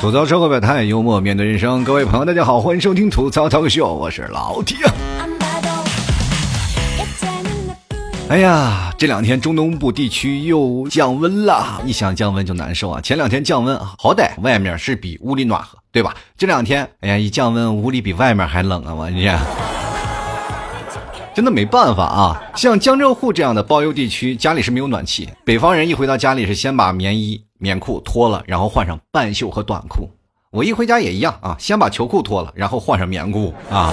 吐槽社会百态，幽默面对人生。各位朋友，大家好，欢迎收听吐槽脱口秀，我是老铁。哎呀，这两天中东部地区又降温了，一想降温就难受啊。前两天降温，好歹外面是比屋里暖和，对吧？这两天，哎呀，一降温，屋里比外面还冷啊！我天，真的没办法啊。像江浙沪这样的包邮地区，家里是没有暖气，北方人一回到家里是先把棉衣、棉裤脱了，然后换上半袖和短裤。我一回家也一样啊，先把球裤脱了，然后换上棉裤啊。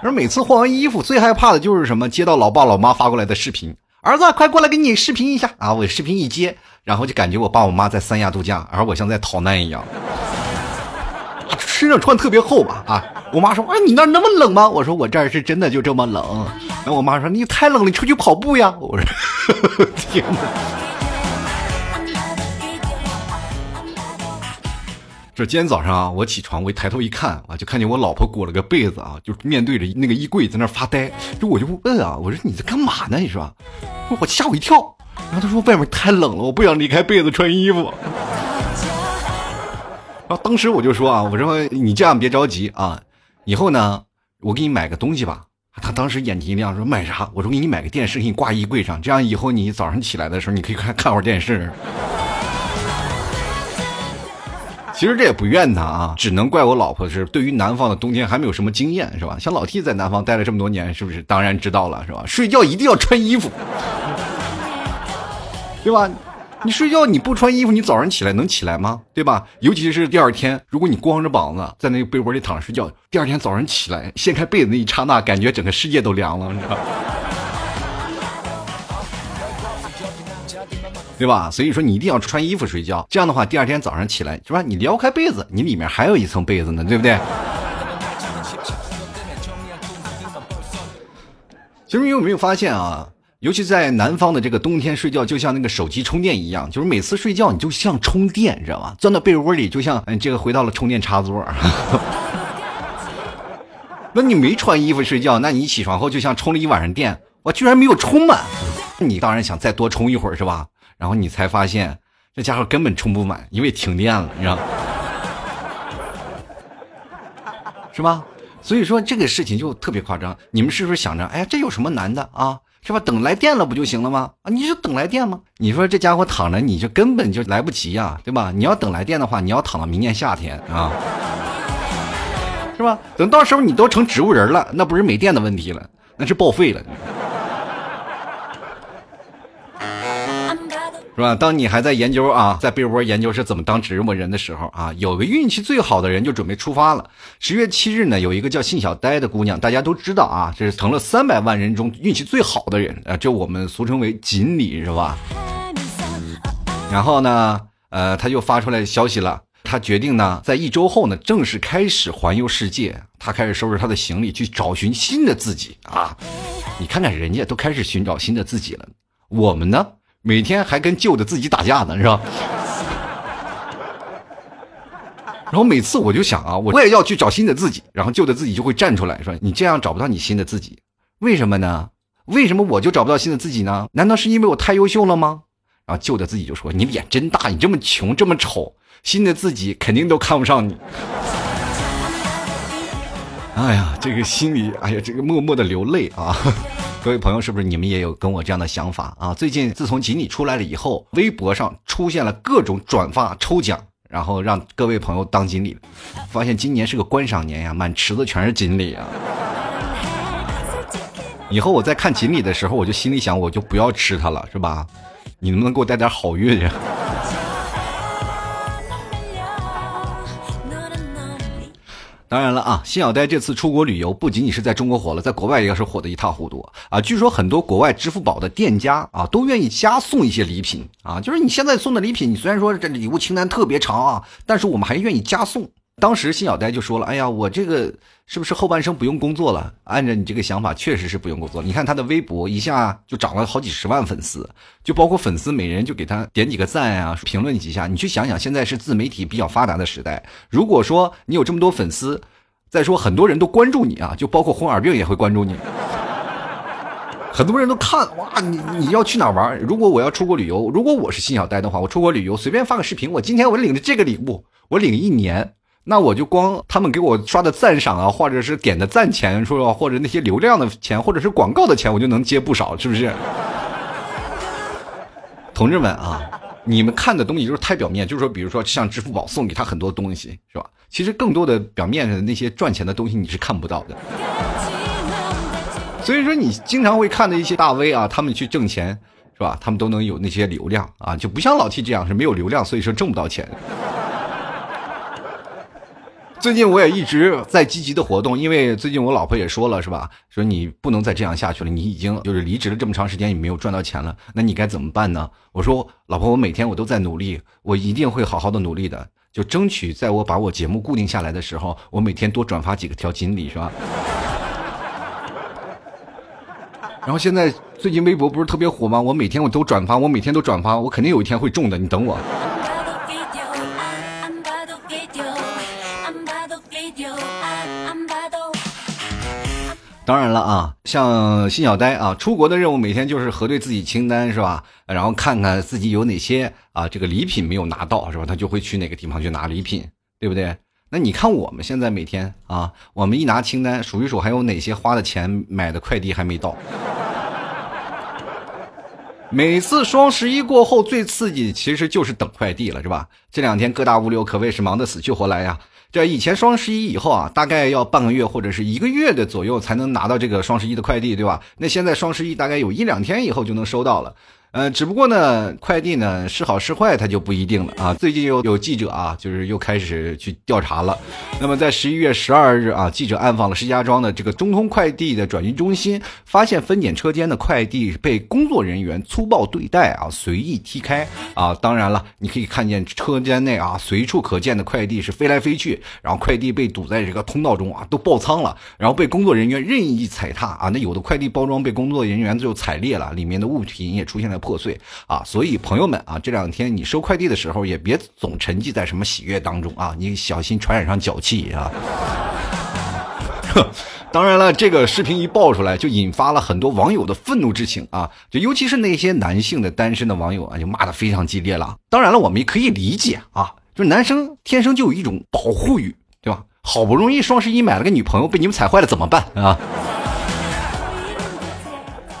而每次换完衣服，最害怕的就是什么？接到老爸老妈发过来的视频，儿子，快过来给你视频一下啊！我视频一接，然后就感觉我爸我妈在三亚度假，而我像在逃难一样，身上穿特别厚吧啊！我妈说：“哎，你那那么冷吗？”我说：“我这儿是真的就这么冷。”然后我妈说：“你太冷了，你出去跑步呀！”我说：“ 天哪！”这今天早上啊，我起床，我一抬头一看啊，就看见我老婆裹了个被子啊，就面对着那个衣柜在那发呆。就我就问啊，我说你在干嘛呢？你说，我吓我一跳。然后他说外面太冷了，我不想离开被子穿衣服。然后当时我就说啊，我说你这样别着急啊，以后呢，我给你买个东西吧。他当时眼睛一亮，说买啥？我说给你买个电视，给你挂衣柜上，这样以后你早上起来的时候，你可以看看会儿电视。其实这也不怨他啊，只能怪我老婆是对于南方的冬天还没有什么经验，是吧？像老 T 在南方待了这么多年，是不是？当然知道了，是吧？睡觉一定要穿衣服，对吧？你睡觉你不穿衣服，你早上起来能起来吗？对吧？尤其是第二天，如果你光着膀子在那个被窝里躺着睡觉，第二天早上起来掀开被子那一刹那，感觉整个世界都凉了，你知道。对吧？所以说你一定要穿衣服睡觉，这样的话第二天早上起来是吧？你撩开被子，你里面还有一层被子呢，对不对？其实你有没有发现啊？尤其在南方的这个冬天睡觉，就像那个手机充电一样，就是每次睡觉你就像充电，你知道吧？钻到被窝里就像嗯，这个回到了充电插座。那你没穿衣服睡觉，那你起床后就像充了一晚上电，我居然没有充满。你当然想再多充一会儿是吧？然后你才发现，这家伙根本充不满，因为停电了，你知道是吧？所以说这个事情就特别夸张。你们是不是想着，哎，这有什么难的啊？是吧？等来电了不就行了吗？啊，你就等来电吗？你说这家伙躺着，你就根本就来不及呀，对吧？你要等来电的话，你要躺到明年夏天啊，是吧？等到时候你都成植物人了，那不是没电的问题了，那是报废了。是吧？当你还在研究啊，在被窝研究是怎么当植物人的时候啊，有个运气最好的人就准备出发了。十月七日呢，有一个叫信小呆的姑娘，大家都知道啊，这是成了三百万人中运气最好的人啊，就我们俗称为锦鲤，是吧？然后呢，呃，他就发出来消息了，他决定呢，在一周后呢，正式开始环游世界。他开始收拾他的行李，去找寻新的自己啊！你看看人家都开始寻找新的自己了，我们呢？每天还跟旧的自己打架呢，是吧？然后每次我就想啊，我也要去找新的自己，然后旧的自己就会站出来说：“你这样找不到你新的自己，为什么呢？为什么我就找不到新的自己呢？难道是因为我太优秀了吗？”然后旧的自己就说：“你脸真大，你这么穷，这么丑，新的自己肯定都看不上你。”哎呀，这个心里，哎呀，这个默默的流泪啊。各位朋友，是不是你们也有跟我这样的想法啊？最近自从锦鲤出来了以后，微博上出现了各种转发抽奖，然后让各位朋友当锦鲤，发现今年是个观赏年呀，满池子全是锦鲤啊！以后我在看锦鲤的时候，我就心里想，我就不要吃它了，是吧？你能不能给我带点好运呀？当然了啊，辛小呆这次出国旅游不仅仅是在中国火了，在国外也是火得一塌糊涂啊！据说很多国外支付宝的店家啊，都愿意加送一些礼品啊，就是你现在送的礼品，你虽然说这礼物清单特别长啊，但是我们还愿意加送。当时辛小呆就说了：“哎呀，我这个是不是后半生不用工作了？按照你这个想法，确实是不用工作。你看他的微博一下就涨了好几十万粉丝，就包括粉丝每人就给他点几个赞啊，评论几下。你去想想，现在是自媒体比较发达的时代，如果说你有这么多粉丝，再说很多人都关注你啊，就包括红耳病也会关注你。”很多人都看哇，你你要去哪玩？如果我要出国旅游，如果我是辛小呆的话，我出国旅游随便发个视频，我今天我领着这个礼物，我领一年，那我就光他们给我刷的赞赏啊，或者是点的赞钱，说或者那些流量的钱，或者是广告的钱，我就能接不少，是不是？同志们啊，你们看的东西就是太表面，就是说，比如说像支付宝送给他很多东西，是吧？其实更多的表面上的那些赚钱的东西你是看不到的。所以说，你经常会看的一些大 V 啊，他们去挣钱，是吧？他们都能有那些流量啊，就不像老 T 这样是没有流量，所以说挣不到钱。最近我也一直在积极的活动，因为最近我老婆也说了，是吧？说你不能再这样下去了，你已经就是离职了这么长时间，你没有赚到钱了，那你该怎么办呢？我说，老婆，我每天我都在努力，我一定会好好的努力的，就争取在我把我节目固定下来的时候，我每天多转发几个条锦鲤，是吧？然后现在最近微博不是特别火吗？我每天我都转发，我每天都转发，我肯定有一天会中的，你等我。当然了啊，像新小呆啊，出国的任务每天就是核对自己清单是吧？然后看看自己有哪些啊这个礼品没有拿到是吧？他就会去哪个地方去拿礼品，对不对？那你看我们现在每天啊，我们一拿清单数一数，还有哪些花的钱买的快递还没到？每次双十一过后最刺激其实就是等快递了，是吧？这两天各大物流可谓是忙得死去活来呀。这以前双十一以后啊，大概要半个月或者是一个月的左右才能拿到这个双十一的快递，对吧？那现在双十一大概有一两天以后就能收到了。呃，只不过呢，快递呢是好是坏，它就不一定了啊。最近又有记者啊，就是又开始去调查了。那么在十一月十二日啊，记者暗访了石家庄的这个中通快递的转运中心，发现分拣车间的快递被工作人员粗暴对待啊，随意踢开啊。当然了，你可以看见车间内啊，随处可见的快递是飞来飞去，然后快递被堵在这个通道中啊，都爆仓了，然后被工作人员任意踩踏啊。那有的快递包装被工作人员就踩裂了，里面的物品也出现了。破碎啊，所以朋友们啊，这两天你收快递的时候也别总沉寂在什么喜悦当中啊，你小心传染上脚气啊。当然了，这个视频一爆出来，就引发了很多网友的愤怒之情啊，就尤其是那些男性的单身的网友啊，就骂的非常激烈了。当然了，我们也可以理解啊，就是男生天生就有一种保护欲，对吧？好不容易双十一买了个女朋友，被你们踩坏了怎么办啊？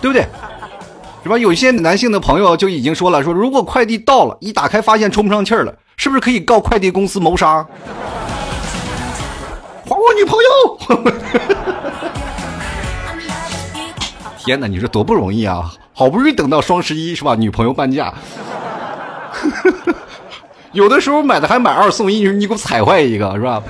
对不对？是吧？有些男性的朋友就已经说了，说如果快递到了，一打开发现充不上气儿了，是不是可以告快递公司谋杀？还我女朋友！天哪，你说多不容易啊！好不容易等到双十一，是吧？女朋友半价，有的时候买的还买二送一，你你给我踩坏一个，是吧？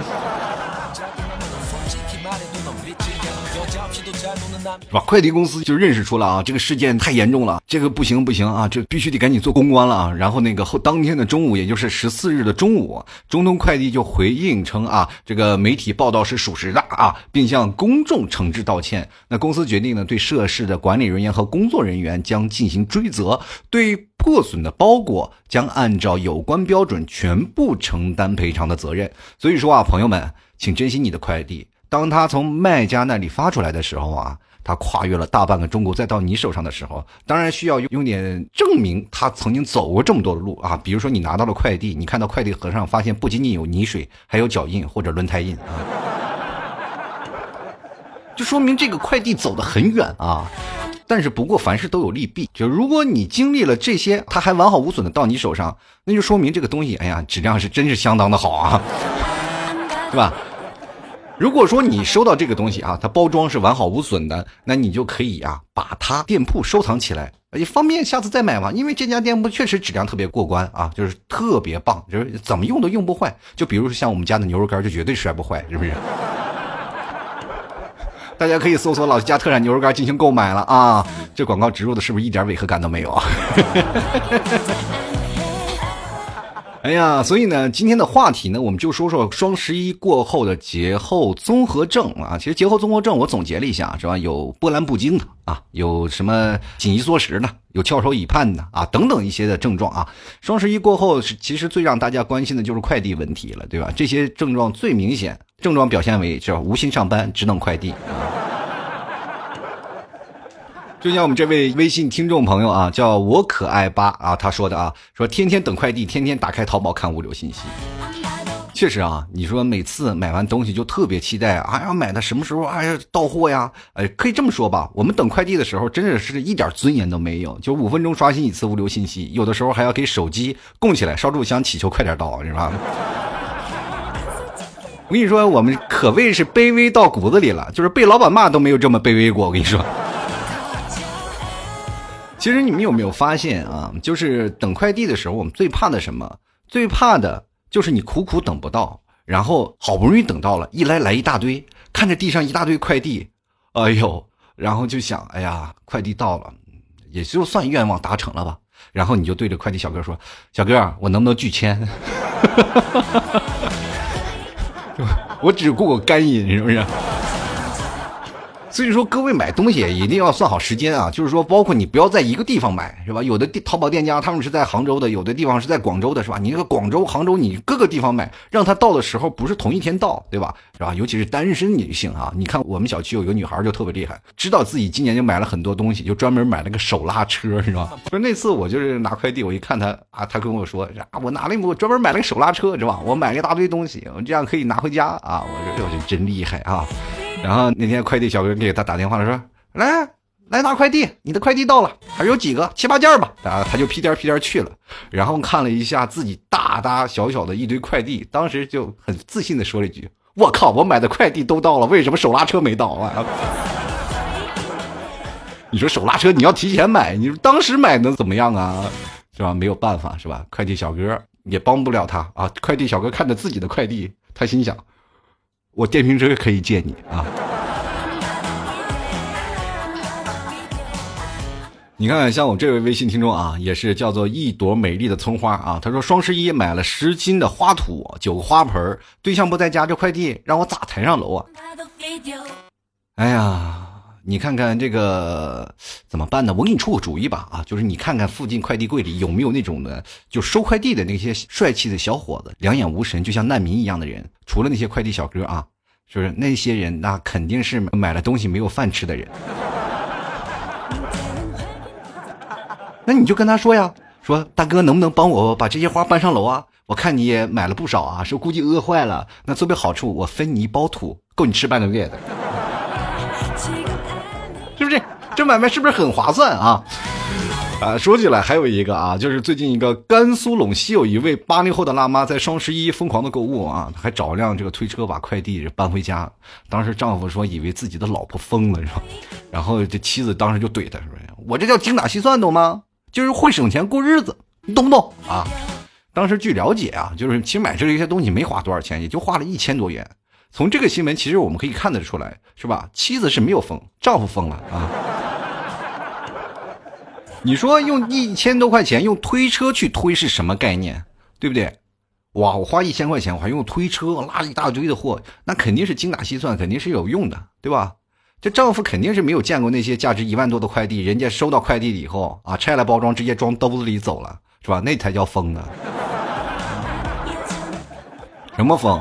是吧？快递公司就认识出了啊，这个事件太严重了，这个不行不行啊，这必须得赶紧做公关了啊。然后那个后当天的中午，也就是十四日的中午，中通快递就回应称啊，这个媒体报道是属实的啊，并向公众诚挚道歉。那公司决定呢，对涉事的管理人员和工作人员将进行追责，对破损的包裹将按照有关标准全部承担赔偿的责任。所以说啊，朋友们，请珍惜你的快递。当他从卖家那里发出来的时候啊，他跨越了大半个中国，再到你手上的时候，当然需要用点证明他曾经走过这么多的路啊。比如说你拿到了快递，你看到快递盒上发现不仅仅有泥水，还有脚印或者轮胎印啊，就说明这个快递走得很远啊。但是不过凡事都有利弊，就如果你经历了这些，它还完好无损的到你手上，那就说明这个东西，哎呀，质量是真是相当的好啊，对吧？如果说你收到这个东西啊，它包装是完好无损的，那你就可以啊把它店铺收藏起来，也方便下次再买嘛。因为这家店铺确实质量特别过关啊，就是特别棒，就是怎么用都用不坏。就比如说像我们家的牛肉干，就绝对摔不坏，是不是？大家可以搜索老家特产牛肉干进行购买了啊。这广告植入的是不是一点违和感都没有啊？哎呀，所以呢，今天的话题呢，我们就说说双十一过后的节后综合症啊。其实节后综合症我总结了一下，是吧？有波澜不惊的啊，有什么紧衣缩食的，有翘首以盼的啊，等等一些的症状啊。双十一过后是其实最让大家关心的就是快递问题了，对吧？这些症状最明显，症状表现为叫无心上班，只等快递啊。就像我们这位微信听众朋友啊，叫我可爱八啊，他说的啊，说天天等快递，天天打开淘宝看物流信息。确实啊，你说每次买完东西就特别期待，哎呀，买的什么时候哎呀到货呀？哎，可以这么说吧，我们等快递的时候真的是一点尊严都没有，就五分钟刷新一次物流信息，有的时候还要给手机供起来烧柱香，祈求快点到，是吧？我跟你说，我们可谓是卑微到骨子里了，就是被老板骂都没有这么卑微过。我跟你说，其实你们有没有发现啊？就是等快递的时候，我们最怕的什么？最怕的。就是你苦苦等不到，然后好不容易等到了，一来来一大堆，看着地上一大堆快递，哎呦，然后就想，哎呀，快递到了，也就算愿望达成了吧。然后你就对着快递小哥说：“小哥，我能不能拒签？我只顾我干瘾，是不是？”所以说，各位买东西一定要算好时间啊！就是说，包括你不要在一个地方买，是吧？有的淘宝店家他们是在杭州的，有的地方是在广州的，是吧？你那个广州、杭州，你各个地方买，让他到的时候不是同一天到，对吧？是吧？尤其是单身女性啊，你看我们小区有一个女孩就特别厉害，知道自己今年就买了很多东西，就专门买了个手拉车，是吧？就那次我就是拿快递，我一看他啊，他跟我说啊，我拿了一我专门买了个手拉车，是吧？我买了一大堆东西，我这样可以拿回家啊！我说我就真厉害啊！然后那天快递小哥给他打电话了，说：“来来拿快递，你的快递到了，还有几个七八件吧。”啊，他就屁颠屁颠去了。然后看了一下自己大大小小的一堆快递，当时就很自信的说了一句：“我靠，我买的快递都到了，为什么手拉车没到啊？” 你说手拉车你要提前买，你当时买能怎么样啊？是吧？没有办法，是吧？快递小哥也帮不了他啊。快递小哥看着自己的快递，他心想。我电瓶车可以借你啊！你看，像我这位微信听众啊，也是叫做一朵美丽的葱花啊。他说双十一买了十斤的花土，九个花盆对象不在家，这快递让我咋抬上楼啊？哎呀！你看看这个怎么办呢？我给你出个主意吧啊，就是你看看附近快递柜里有没有那种的，就收快递的那些帅气的小伙子，两眼无神，就像难民一样的人。除了那些快递小哥啊，就是那些人，那肯定是买了东西没有饭吃的人。那你就跟他说呀，说大哥能不能帮我把这些花搬上楼啊？我看你也买了不少啊，说估计饿坏了。那作为好处，我分你一包土，够你吃半个月的。这买卖是不是很划算啊？啊，说起来还有一个啊，就是最近一个甘肃陇西有一位八零后的辣妈在双十一疯狂的购物啊，还找辆这个推车把快递搬回家。当时丈夫说以为自己的老婆疯了是吧？然后这妻子当时就怼他说：“我这叫精打细算懂吗？就是会省钱过日子，你懂不懂啊？”当时据了解啊，就是其实买这些东西没花多少钱，也就花了一千多元。从这个新闻其实我们可以看得出来，是吧？妻子是没有疯，丈夫疯了啊。你说用一千多块钱用推车去推是什么概念？对不对？哇，我花一千块钱，我还用推车拉一大堆的货，那肯定是精打细算，肯定是有用的，对吧？这丈夫肯定是没有见过那些价值一万多的快递，人家收到快递以后啊，拆了包装直接装兜子里走了，是吧？那才叫疯呢。什么疯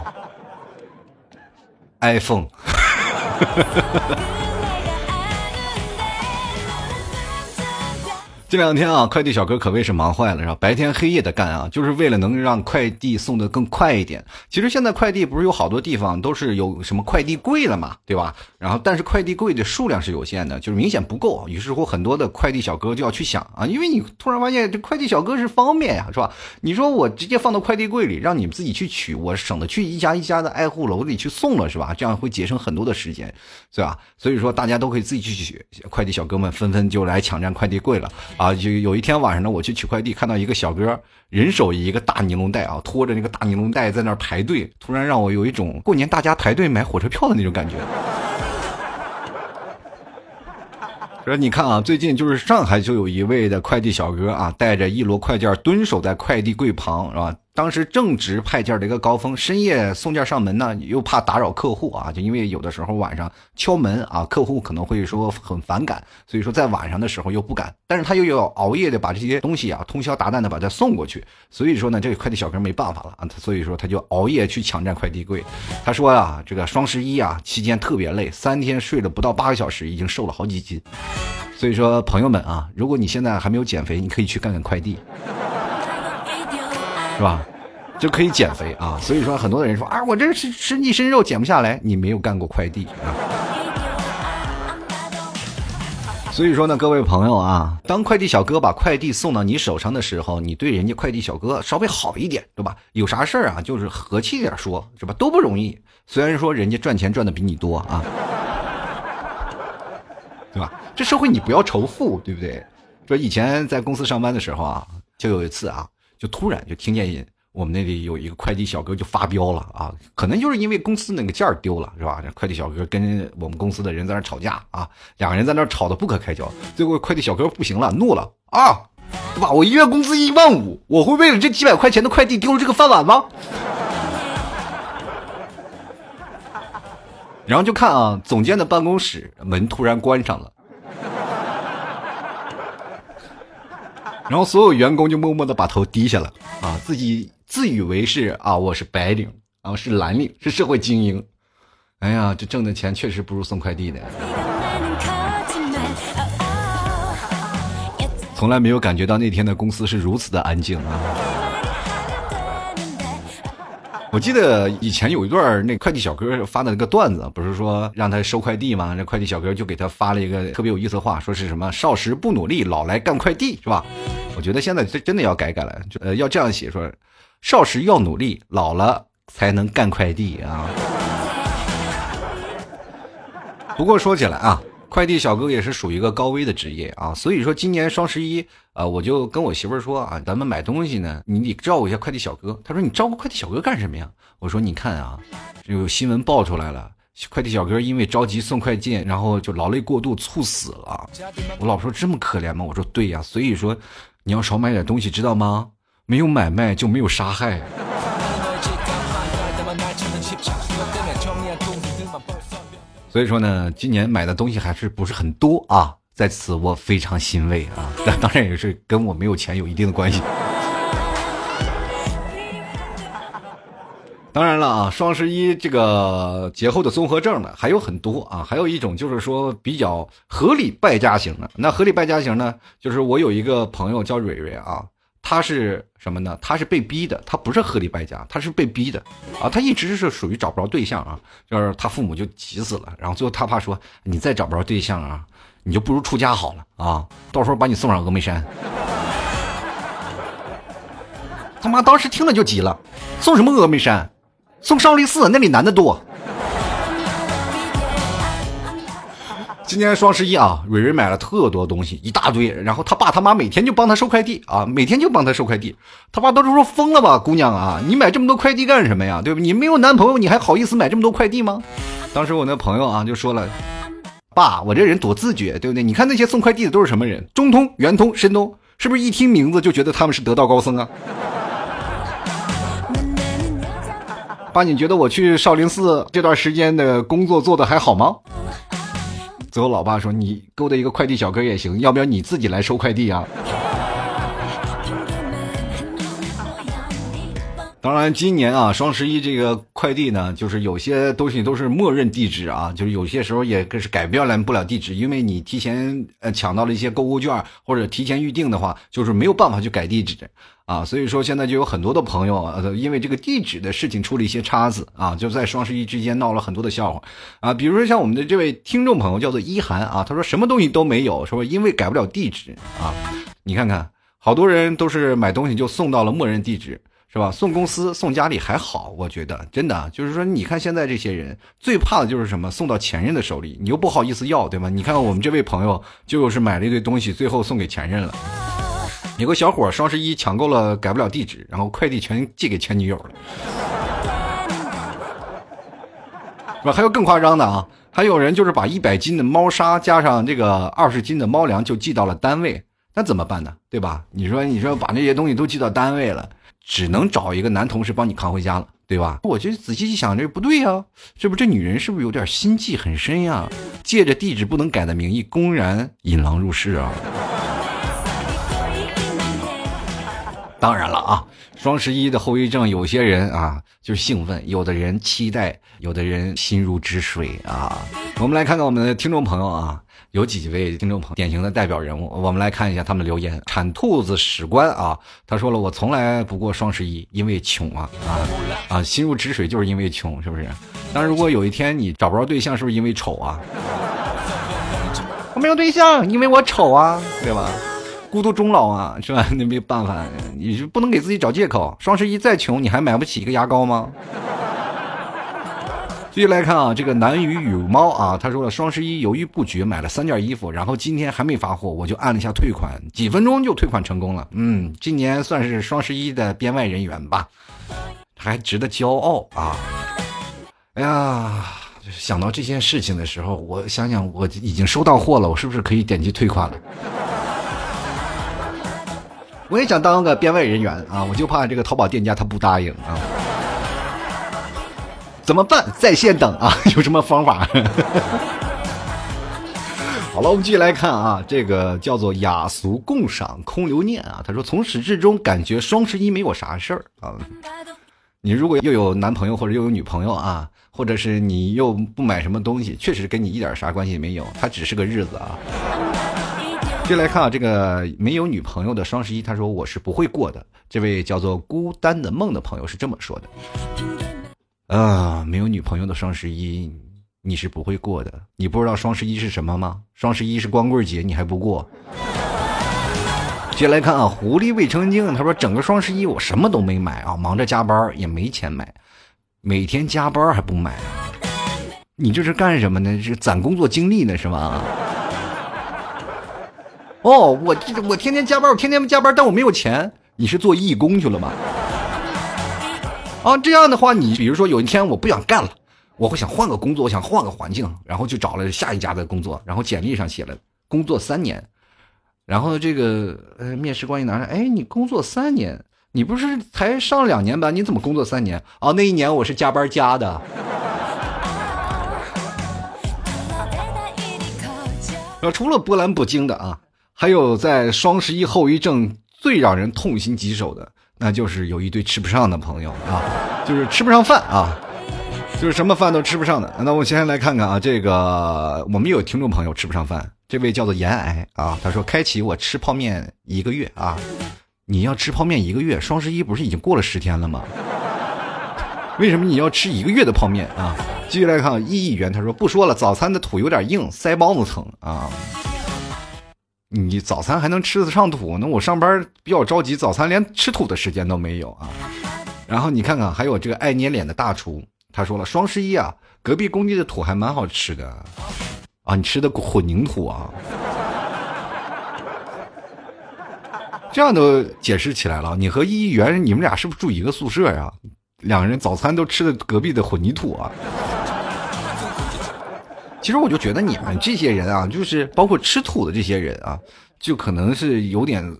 ？iPhone。这两天啊，快递小哥可谓是忙坏了，是吧？白天黑夜的干啊，就是为了能让快递送的更快一点。其实现在快递不是有好多地方都是有什么快递柜了嘛，对吧？然后但是快递柜的数量是有限的，就是明显不够。于是乎，很多的快递小哥就要去想啊，因为你突然发现这快递小哥是方便呀，是吧？你说我直接放到快递柜里，让你们自己去取，我省得去一家一家的挨户楼里去送了，是吧？这样会节省很多的时间，是吧？所以说大家都可以自己去取，快递小哥们纷纷就来抢占快递柜了。啊，就有一天晚上呢，我去取快递，看到一个小哥，人手一个大尼龙袋啊，拖着那个大尼龙袋在那儿排队，突然让我有一种过年大家排队买火车票的那种感觉。说你看啊，最近就是上海就有一位的快递小哥啊，带着一摞快件蹲守在快递柜旁，是吧？当时正值派件的一个高峰，深夜送件上门呢，又怕打扰客户啊，就因为有的时候晚上敲门啊，客户可能会说很反感，所以说在晚上的时候又不敢，但是他又要熬夜的把这些东西啊，通宵达旦的把它送过去，所以说呢，这个快递小哥没办法了啊，所以说他就熬夜去抢占快递柜。他说呀，这个双十一啊期间特别累，三天睡了不到八个小时，已经瘦了好几斤。所以说朋友们啊，如果你现在还没有减肥，你可以去干干快递。是吧？就可以减肥啊！所以说，很多的人说啊，我这是吃一身肉减不下来。你没有干过快递啊？所以说呢，各位朋友啊，当快递小哥把快递送到你手上的时候，你对人家快递小哥稍微好一点，对吧？有啥事儿啊，就是和气点说，是吧？都不容易。虽然说人家赚钱赚的比你多啊，对吧？这社会你不要仇富，对不对？说以前在公司上班的时候啊，就有一次啊。就突然就听见我们那里有一个快递小哥就发飙了啊，可能就是因为公司那个件儿丢了是吧？这快递小哥跟我们公司的人在那吵架啊，两个人在那吵得不可开交。最后快递小哥不行了，怒了啊，对吧？我一月工资一万五，我会为了这几百块钱的快递丢了这个饭碗吗？然后就看啊，总监的办公室门突然关上了。然后所有员工就默默的把头低下了啊，自己自以为是啊，我是白领啊，是蓝领，是社会精英。哎呀，这挣的钱确实不如送快递的。从来没有感觉到那天的公司是如此的安静啊。我记得以前有一段那快递小哥发的那个段子，不是说让他收快递吗？那快递小哥就给他发了一个特别有意思的话，说是什么“少时不努力，老来干快递”，是吧？我觉得现在真真的要改改了，呃，要这样写说：“少时要努力，老了才能干快递啊。”不过说起来啊。快递小哥也是属于一个高危的职业啊，所以说今年双十一，呃，我就跟我媳妇儿说啊，咱们买东西呢，你得照顾一下快递小哥。他说你照顾快递小哥干什么呀？我说你看啊，有新闻爆出来了，快递小哥因为着急送快件，然后就劳累过度猝死了。我老婆说这么可怜吗？我说对呀，所以说你要少买点东西，知道吗？没有买卖就没有杀害。所以说呢，今年买的东西还是不是很多啊，在此我非常欣慰啊，但当然也是跟我没有钱有一定的关系。当然了啊，双十一这个节后的综合症呢还有很多啊，还有一种就是说比较合理败家型的。那合理败家型呢，就是我有一个朋友叫蕊蕊啊。他是什么呢？他是被逼的，他不是合理败家，他是被逼的啊！他一直是属于找不着对象啊，就是他父母就急死了，然后最后他爸说：“你再找不着对象啊，你就不如出家好了啊，到时候把你送上峨眉山。”他妈当时听了就急了，送什么峨眉山？送少林寺，那里男的多。今年双十一啊，蕊蕊买了特多东西，一大堆。然后他爸他妈每天就帮他收快递啊，每天就帮他收快递。他爸都是说疯了吧，姑娘啊，你买这么多快递干什么呀？对吧？你没有男朋友，你还好意思买这么多快递吗？当时我那朋友啊就说了，爸，我这人多自觉，对不对？你看那些送快递的都是什么人？中通、圆通、申通，是不是一听名字就觉得他们是得道高僧啊？爸，你觉得我去少林寺这段时间的工作做的还好吗？最后，老爸说：“你勾搭一个快递小哥也行，要不要你自己来收快递啊？”当然，今年啊，双十一这个快递呢，就是有些东西都是默认地址啊，就是有些时候也可是改变了不了地址，因为你提前呃抢到了一些购物券或者提前预定的话，就是没有办法去改地址啊。所以说，现在就有很多的朋友啊，因为这个地址的事情出了一些岔子啊，就在双十一之间闹了很多的笑话啊。比如说像我们的这位听众朋友叫做一涵啊，他说什么东西都没有，说因为改不了地址啊。你看看，好多人都是买东西就送到了默认地址。是吧？送公司、送家里还好，我觉得真的就是说，你看现在这些人最怕的就是什么？送到前任的手里，你又不好意思要，对吗？你看我们这位朋友就是买了一堆东西，最后送给前任了。有个小伙双十一抢购了改不了地址，然后快递全寄给前女友了。是吧？还有更夸张的啊！还有人就是把一百斤的猫砂加上这个二十斤的猫粮就寄到了单位，那怎么办呢？对吧？你说，你说把那些东西都寄到单位了。只能找一个男同事帮你扛回家了，对吧？我就仔细一想，这不对呀，这不这女人是不是有点心计很深呀？借着地址不能改的名义，公然引狼入室啊！当然了啊，双十一的后遗症，有些人啊就是兴奋，有的人期待，有的人心如止水啊。我们来看看我们的听众朋友啊。有几位听众朋友，典型的代表人物，我们来看一下他们留言。产兔子史官啊，他说了，我从来不过双十一，因为穷啊啊啊，心如止水就是因为穷，是不是？但如果有一天你找不着对象，是不是因为丑啊？我没有对象，因为我丑啊，对吧？孤独终老啊，是吧？那没办法，你就不能给自己找借口。双十一再穷，你还买不起一个牙膏吗？继续来看啊，这个南雨与猫啊，他说了双十一犹豫不决买了三件衣服，然后今天还没发货，我就按了一下退款，几分钟就退款成功了。嗯，今年算是双十一的编外人员吧，还值得骄傲啊！哎呀，想到这件事情的时候，我想想我已经收到货了，我是不是可以点击退款了？我也想当个编外人员啊，我就怕这个淘宝店家他不答应啊。怎么办？在线等啊，有什么方法？好了，我们继续来看啊，这个叫做雅俗共赏空留念啊。他说，从始至终感觉双十一没有啥事儿啊。你如果又有男朋友或者又有女朋友啊，或者是你又不买什么东西，确实跟你一点啥关系也没有，它只是个日子啊。接来看啊，这个没有女朋友的双十一，他说我是不会过的。这位叫做孤单的梦的朋友是这么说的。啊，没有女朋友的双十一，你是不会过的。你不知道双十一是什么吗？双十一是光棍节，你还不过？接下来看啊，狐狸未成精，他说整个双十一我什么都没买啊，忙着加班也没钱买，每天加班还不买，你这是干什么呢？是攒工作经历呢是吗？哦，我我天天加班，我天天加班，但我没有钱，你是做义工去了吗？啊，这样的话，你比如说有一天我不想干了，我会想换个工作，我想换个环境，然后就找了下一家的工作，然后简历上写了工作三年，然后这个呃面试官一拿着，哎，你工作三年，你不是才上两年班？你怎么工作三年？哦，那一年我是加班加的。呃，除了波澜不惊的啊，还有在双十一后遗症最让人痛心疾首的。那就是有一堆吃不上的朋友啊，就是吃不上饭啊，就是什么饭都吃不上的。那我先来看看啊，这个我们有听众朋友吃不上饭，这位叫做严癌啊，他说开启我吃泡面一个月啊，你要吃泡面一个月，双十一不是已经过了十天了吗？为什么你要吃一个月的泡面啊？继续来看一亿元，他说不说了，早餐的土有点硬，腮帮子疼啊。你早餐还能吃得上土？那我上班比较着急，早餐连吃土的时间都没有啊。然后你看看，还有这个爱捏脸的大厨，他说了，双十一啊，隔壁工地的土还蛮好吃的啊，你吃的混凝土啊。这样都解释起来了，你和易议员，你们俩是不是住一个宿舍呀？两个人早餐都吃的隔壁的混凝土啊。其实我就觉得你们这些人啊，就是包括吃土的这些人啊，就可能是有点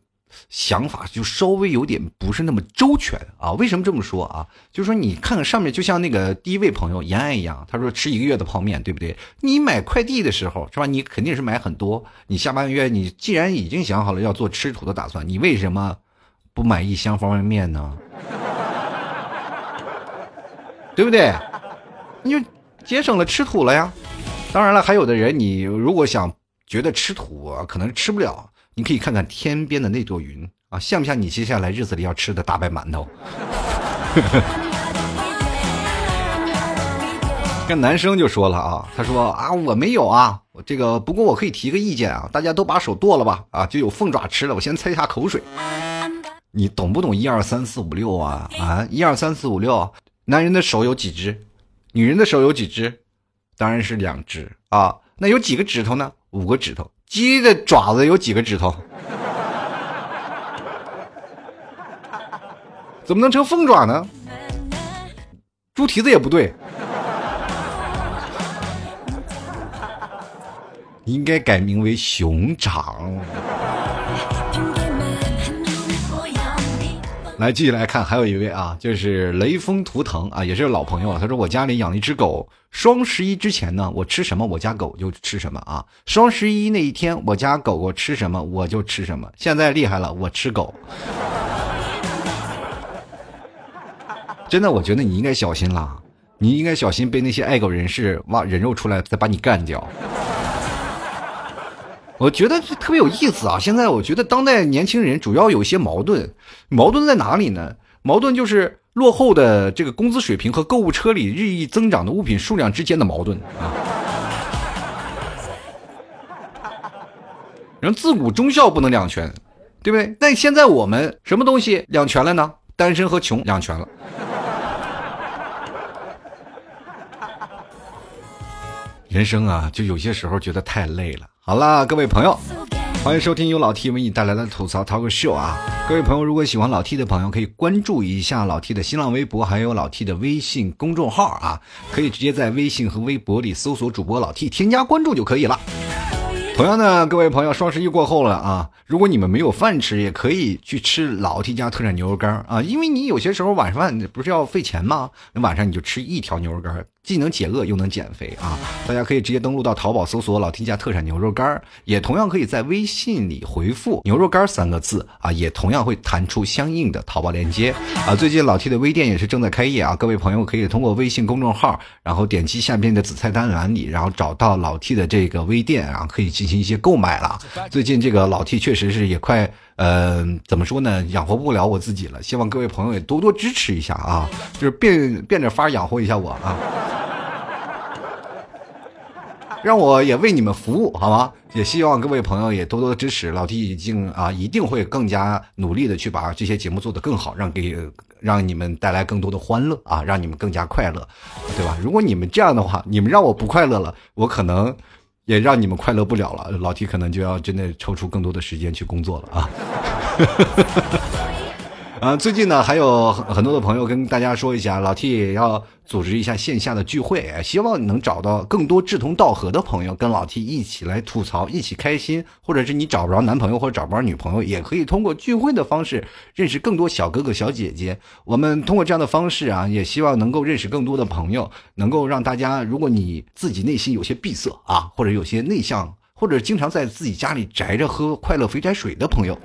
想法，就稍微有点不是那么周全啊。为什么这么说啊？就是说你看看上面，就像那个第一位朋友延安一样，他说吃一个月的泡面，对不对？你买快递的时候是吧？你肯定是买很多。你下半个月你既然已经想好了要做吃土的打算，你为什么不买一箱方便面呢？对不对？你就节省了吃土了呀。当然了，还有的人，你如果想觉得吃土可能吃不了，你可以看看天边的那朵云啊，像不像你接下来日子里要吃的大白馒头？跟男生就说了啊，他说啊，我没有啊，我这个不过我可以提个意见啊，大家都把手剁了吧，啊，就有凤爪吃了，我先擦一下口水。你懂不懂一二三四五六啊？啊，一二三四五六，男人的手有几只？女人的手有几只？当然是两只啊，那有几个指头呢？五个指头。鸡的爪子有几个指头？怎么能成凤爪呢？猪蹄子也不对，应该改名为熊掌。来继续来看，还有一位啊，就是雷锋图腾啊，也是老朋友了。他说我家里养了一只狗，双十一之前呢，我吃什么我家狗就吃什么啊。双十一那一天，我家狗狗吃什么我就吃什么。现在厉害了，我吃狗。真的，我觉得你应该小心了，你应该小心被那些爱狗人士挖人肉出来再把你干掉。我觉得特别有意思啊！现在我觉得当代年轻人主要有些矛盾，矛盾在哪里呢？矛盾就是落后的这个工资水平和购物车里日益增长的物品数量之间的矛盾啊。人自古忠孝不能两全，对不对？但现在我们什么东西两全了呢？单身和穷两全了。人生啊，就有些时候觉得太累了。好啦，各位朋友，欢迎收听由老 T 为你带来的吐槽 talk show 啊！各位朋友，如果喜欢老 T 的朋友，可以关注一下老 T 的新浪微博，还有老 T 的微信公众号啊，可以直接在微信和微博里搜索主播老 T，添加关注就可以了。同样呢，各位朋友，双十一过后了啊，如果你们没有饭吃，也可以去吃老 T 家特产牛肉干啊，因为你有些时候晚饭不是要费钱吗？那晚上你就吃一条牛肉干。既能解饿又能减肥啊！大家可以直接登录到淘宝搜索“老 T 家特产牛肉干也同样可以在微信里回复“牛肉干三个字啊，也同样会弹出相应的淘宝链接啊。最近老 T 的微店也是正在开业啊，各位朋友可以通过微信公众号，然后点击下面的紫菜单栏里，然后找到老 T 的这个微店啊，可以进行一些购买了。最近这个老 T 确实是也快。呃，怎么说呢？养活不了我自己了，希望各位朋友也多多支持一下啊！就是变变着法养活一下我啊，让我也为你们服务，好吗？也希望各位朋友也多多支持。老弟已经啊，一定会更加努力的去把这些节目做得更好，让给让你们带来更多的欢乐啊，让你们更加快乐，对吧？如果你们这样的话，你们让我不快乐了，我可能。也让你们快乐不了了，老提可能就要真的抽出更多的时间去工作了啊。啊，最近呢，还有很很多的朋友跟大家说一下，老 T 也要组织一下线下的聚会，希望能找到更多志同道合的朋友，跟老 T 一起来吐槽，一起开心。或者是你找不着男朋友或者找不着女朋友，也可以通过聚会的方式认识更多小哥哥小姐姐。我们通过这样的方式啊，也希望能够认识更多的朋友，能够让大家，如果你自己内心有些闭塞啊，或者有些内向，或者经常在自己家里宅着喝快乐肥宅水的朋友。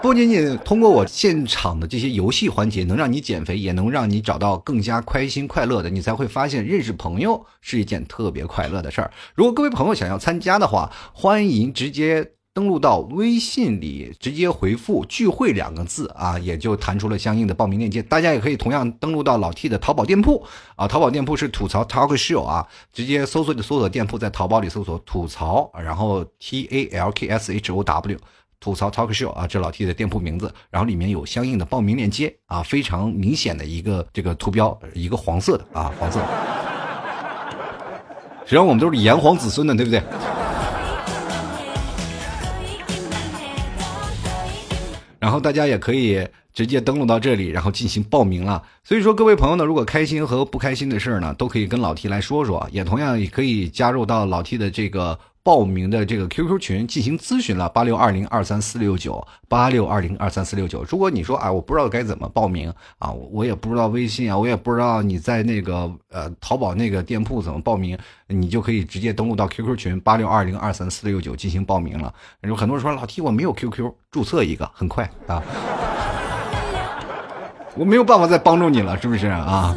不仅仅通过我现场的这些游戏环节能让你减肥，也能让你找到更加开心快乐的，你才会发现认识朋友是一件特别快乐的事儿。如果各位朋友想要参加的话，欢迎直接登录到微信里，直接回复“聚会”两个字啊，也就弹出了相应的报名链接。大家也可以同样登录到老 T 的淘宝店铺啊，淘宝店铺是吐槽 Talk Show 啊，直接搜索的搜索店铺在淘宝里搜索吐槽，然后 T A L K S H O W。吐槽 talk show 啊，这老 T 的店铺名字，然后里面有相应的报名链接啊，非常明显的一个这个图标，一个黄色的啊，黄色。实际上我们都是炎黄子孙的，对不对？然后大家也可以直接登录到这里，然后进行报名了。所以说，各位朋友呢，如果开心和不开心的事儿呢，都可以跟老 T 来说说，也同样也可以加入到老 T 的这个。报名的这个 QQ 群进行咨询了，八六二零二三四六九八六二零二三四六九。如果你说啊，我不知道该怎么报名啊，我也不知道微信啊，我也不知道你在那个呃淘宝那个店铺怎么报名，你就可以直接登录到 QQ 群八六二零二三四六九进行报名了。有很多人说老 T 我没有 QQ，注册一个很快啊，我没有办法再帮助你了，是不是啊？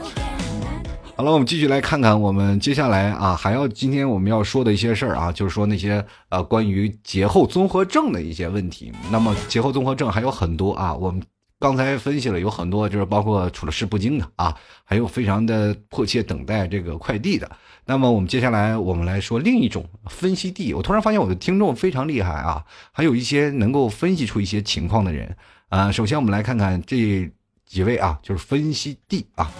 好了，我们继续来看看我们接下来啊，还要今天我们要说的一些事儿啊，就是说那些呃关于节后综合症的一些问题。那么节后综合症还有很多啊，我们刚才分析了有很多，就是包括处了事不惊的啊，还有非常的迫切等待这个快递的。那么我们接下来我们来说另一种分析地。我突然发现我的听众非常厉害啊，还有一些能够分析出一些情况的人啊。首先我们来看看这几位啊，就是分析地啊。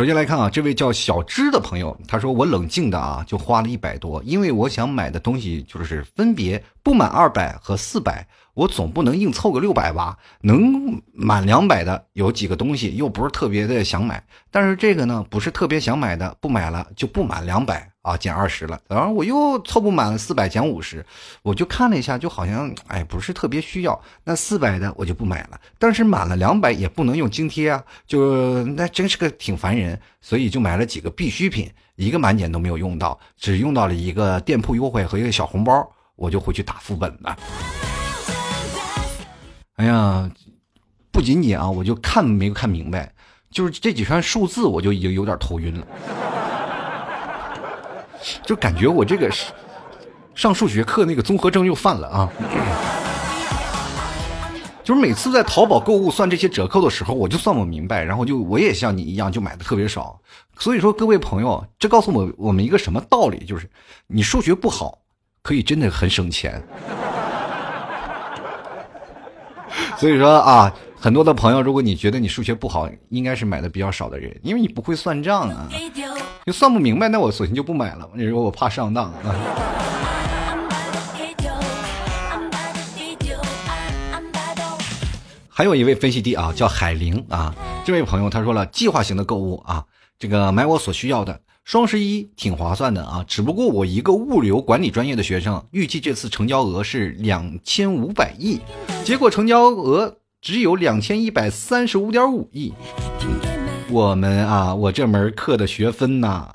首先来看啊，这位叫小芝的朋友，他说我冷静的啊，就花了一百多，因为我想买的东西就是分别不满二百和四百。我总不能硬凑个六百吧？能满两百的有几个东西，又不是特别的想买。但是这个呢，不是特别想买的，不买了就不满两百啊，减二十了。然后我又凑不满四百，减五十，我就看了一下，就好像哎，不是特别需要。那四百的我就不买了。但是满了两百也不能用津贴啊，就那真是个挺烦人。所以就买了几个必需品，一个满减都没有用到，只用到了一个店铺优惠和一个小红包，我就回去打副本了。哎呀，不仅仅啊，我就看没看明白，就是这几串数字，我就已经有点头晕了，就感觉我这个上数学课那个综合症又犯了啊！就是每次在淘宝购物算这些折扣的时候，我就算不明白，然后就我也像你一样就买的特别少。所以说，各位朋友，这告诉我我们一个什么道理？就是你数学不好，可以真的很省钱。所以说啊，很多的朋友，如果你觉得你数学不好，应该是买的比较少的人，因为你不会算账啊，你算不明白，那我索性就不买了。你说我怕上当啊。还有一位分析帝啊，叫海玲啊，这位朋友他说了，计划型的购物啊，这个买我所需要的。双十一挺划算的啊，只不过我一个物流管理专业的学生，预计这次成交额是两千五百亿，结果成交额只有两千一百三十五点五亿。我们啊，我这门课的学分呐，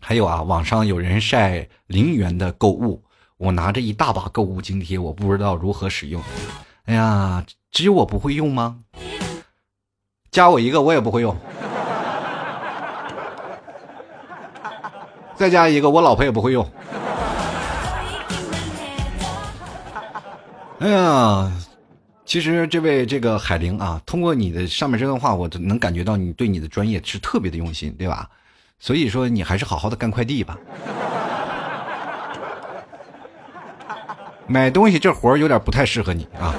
还有啊，网上有人晒零元的购物，我拿着一大把购物津贴，我不知道如何使用。哎呀，只有我不会用吗？加我一个，我也不会用。再加一个，我老婆也不会用。哎呀，其实这位这个海玲啊，通过你的上面这段话，我能感觉到你对你的专业是特别的用心，对吧？所以说，你还是好好的干快递吧。买东西这活儿有点不太适合你啊。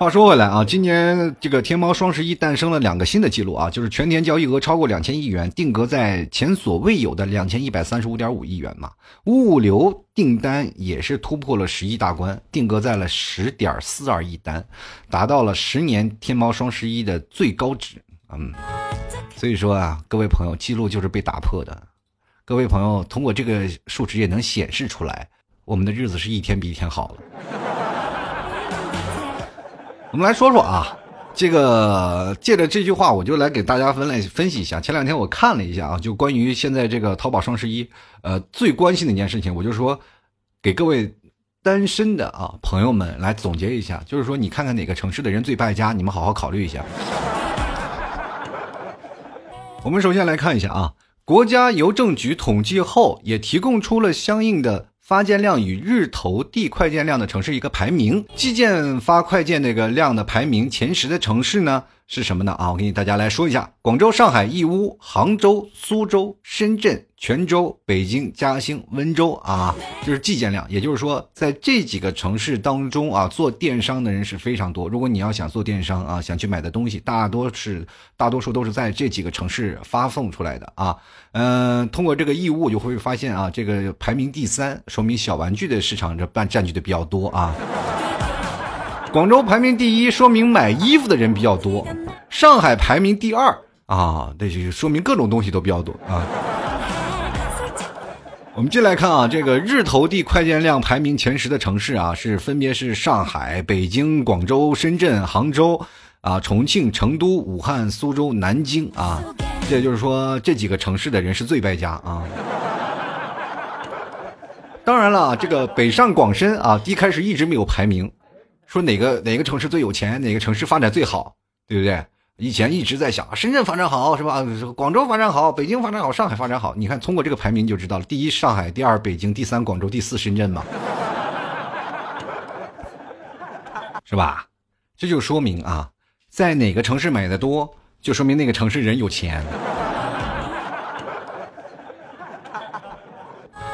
话说回来啊，今年这个天猫双十一诞生了两个新的记录啊，就是全天交易额超过两千亿元，定格在前所未有的两千一百三十五点五亿元嘛。物流订单也是突破了十亿大关，定格在了十点四二亿单，达到了十年天猫双十一的最高值。嗯，所以说啊，各位朋友，记录就是被打破的。各位朋友，通过这个数值也能显示出来，我们的日子是一天比一天好了。我们来说说啊，这个借着这句话，我就来给大家分类分析一下。前两天我看了一下啊，就关于现在这个淘宝双十一，呃，最关心的一件事情，我就说给各位单身的啊朋友们来总结一下，就是说你看看哪个城市的人最败家，你们好好考虑一下。我们首先来看一下啊，国家邮政局统计后也提供出了相应的。发件量与日投递快件量的城市一个排名，寄件发快件那个量的排名前十的城市呢？是什么呢？啊，我给大家来说一下：广州、上海、义乌、杭州、苏州、深圳、泉州、北京、嘉兴、温州啊，就是寄件量。也就是说，在这几个城市当中啊，做电商的人是非常多。如果你要想做电商啊，想去买的东西，大多是大多数都是在这几个城市发送出来的啊。嗯，通过这个义乌就会发现啊，这个排名第三，说明小玩具的市场这占占据的比较多啊。广州排名第一，说明买衣服的人比较多；上海排名第二啊，那就说明各种东西都比较多啊。我们进来看啊，这个日投递快件量排名前十的城市啊，是分别是上海、北京、广州、深圳、杭州啊、重庆、成都、武汉、苏州、南京啊。这就是说，这几个城市的人是最败家啊。当然了，这个北上广深啊，一开始一直没有排名。说哪个哪个城市最有钱，哪个城市发展最好，对不对？以前一直在想，深圳发展好是吧？广州发展好，北京发展好，上海发展好。你看，通过这个排名就知道了：第一上海，第二北京，第三广州，第四深圳嘛，是吧？这就说明啊，在哪个城市买的多，就说明那个城市人有钱。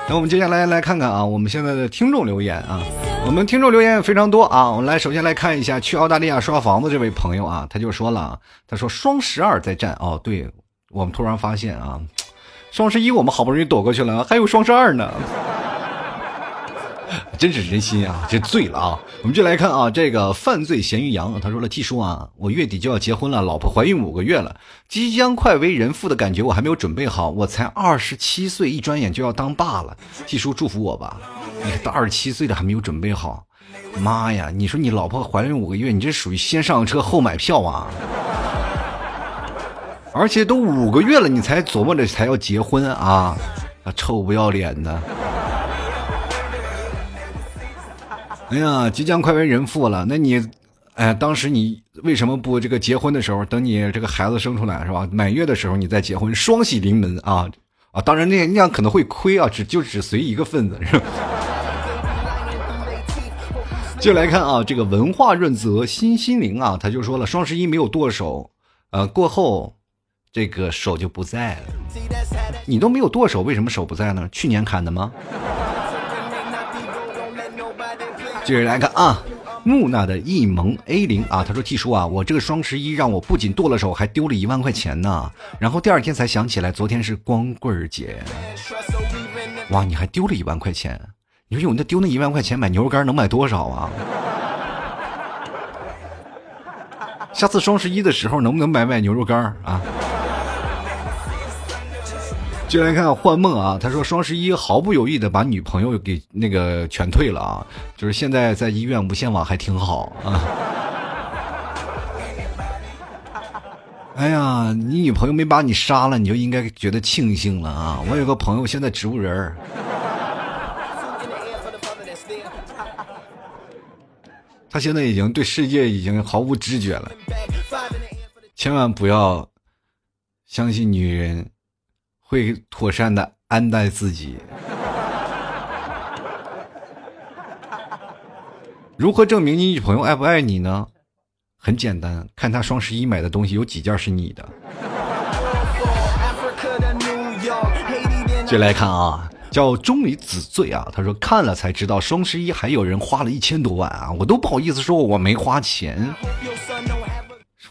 那我们接下来来看看啊，我们现在的听众留言啊。我们听众留言非常多啊，我们来首先来看一下去澳大利亚刷房子这位朋友啊，他就说了，他说双十二在战哦，对我们突然发现啊，双十一我们好不容易躲过去了，还有双十二呢。真是人心啊，这醉了啊！我们就来看啊，这个犯罪咸鱼羊，他说了：“T 叔啊，我月底就要结婚了，老婆怀孕五个月了，即将快为人父的感觉，我还没有准备好。我才二十七岁，一转眼就要当爸了。T 叔祝福我吧。你都，二十七岁了还没有准备好，妈呀！你说你老婆怀孕五个月，你这属于先上车后买票啊！而且都五个月了，你才琢磨着才要结婚啊？啊，臭不要脸的！”哎呀，即将快为人父了，那你，哎，当时你为什么不这个结婚的时候，等你这个孩子生出来是吧？满月的时候你再结婚，双喜临门啊啊！当然那那样可能会亏啊，只就只随一个份子是吧？就来看啊，这个文化润泽新心灵啊，他就说了，双十一没有剁手，呃，过后这个手就不在了。你都没有剁手，为什么手不在呢？去年砍的吗？接着来看啊，木讷的一萌 A 零啊，他说：“T 叔啊，我这个双十一让我不仅剁了手，还丢了一万块钱呢。然后第二天才想起来，昨天是光棍节。哇，你还丢了一万块钱？你说有那丢那一万块钱买牛肉干能买多少啊？下次双十一的时候能不能买买牛肉干啊？”就来看幻梦啊，他说双十一毫不犹豫的把女朋友给那个全退了啊，就是现在在医院无线网还挺好啊。哎呀，你女朋友没把你杀了，你就应该觉得庆幸了啊！我有个朋友现在植物人儿，他现在已经对世界已经毫无知觉了，千万不要相信女人。会妥善的安待自己。如何证明你女朋友爱不爱你呢？很简单，看她双十一买的东西有几件是你的。接来看啊，叫钟离子醉啊，他说看了才知道双十一还有人花了一千多万啊，我都不好意思说我没花钱。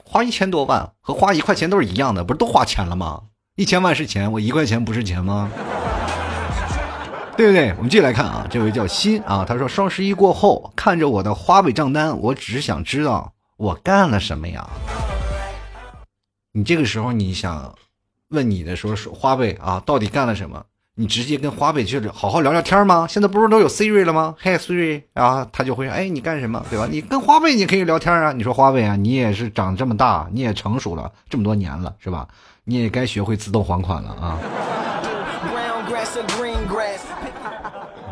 花一千多万和花一块钱都是一样的，不是都花钱了吗？一千万是钱，我一块钱不是钱吗？对不对？我们继续来看啊，这位叫新啊，他说双十一过后，看着我的花呗账单，我只想知道我干了什么呀？你这个时候你想问你的说说花呗啊，到底干了什么？你直接跟花呗去好好聊聊天吗？现在不是都有 Siri 了吗？嘿，Siri 啊，他就会哎，你干什么？对吧？你跟花呗你可以聊天啊。你说花呗啊，你也是长这么大，你也成熟了这么多年了，是吧？你也该学会自动还款了啊！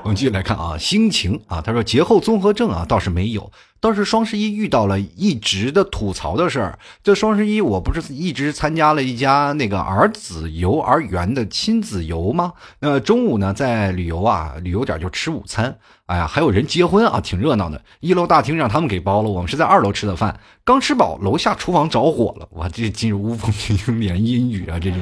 我们继续来看啊，心情啊，他说节后综合症啊倒是没有，倒是双十一遇到了一直的吐槽的事儿。这双十一我不是一直参加了一家那个儿子幼儿园的亲子游吗？那中午呢在旅游啊旅游点就吃午餐，哎呀还有人结婚啊，挺热闹的。一楼大厅让他们给包了，我们是在二楼吃的饭，刚吃饱，楼下厨房着火了，哇，这进入无风连阴雨啊，这是。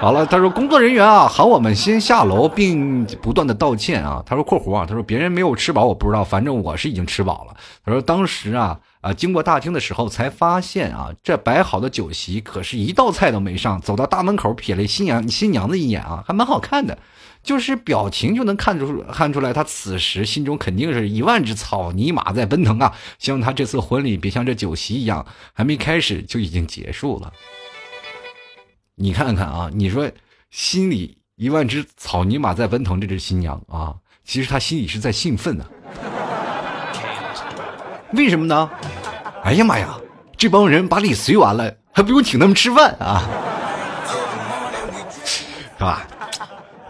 好了，他说工作人员啊喊我们先下楼，并不断的道歉啊。他说括弧啊，他说别人没有吃饱我不知道，反正我是已经吃饱了。他说当时啊啊经过大厅的时候才发现啊，这摆好的酒席可是一道菜都没上。走到大门口瞥了新娘新娘子一眼啊，还蛮好看的，就是表情就能看出看出来，他此时心中肯定是一万只草泥马在奔腾啊。希望他这次婚礼别像这酒席一样，还没开始就已经结束了。你看看啊，你说心里一万只草泥马在奔腾，这只新娘啊，其实她心里是在兴奋呢。为什么呢？哎呀妈呀，这帮人把礼随完了，还不用请他们吃饭啊，是吧？